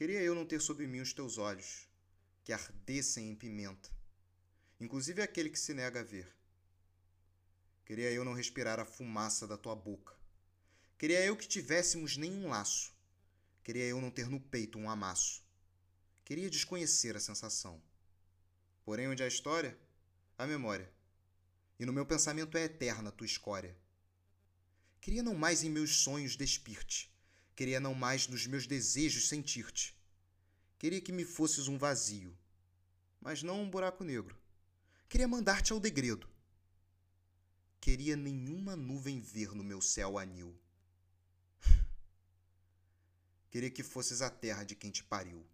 Queria eu não ter sob mim os teus olhos, que ardessem em pimenta, inclusive aquele que se nega a ver. Queria eu não respirar a fumaça da tua boca. Queria eu que tivéssemos nenhum laço. Queria eu não ter no peito um amasso. Queria desconhecer a sensação. Porém, onde há história, há memória. E no meu pensamento é eterna a tua escória. Queria não mais em meus sonhos despir-te Queria não mais nos meus desejos sentir-te. Queria que me fosses um vazio, mas não um buraco negro. Queria mandar-te ao degredo. Queria nenhuma nuvem ver no meu céu anil. Queria que fosses a terra de quem te pariu.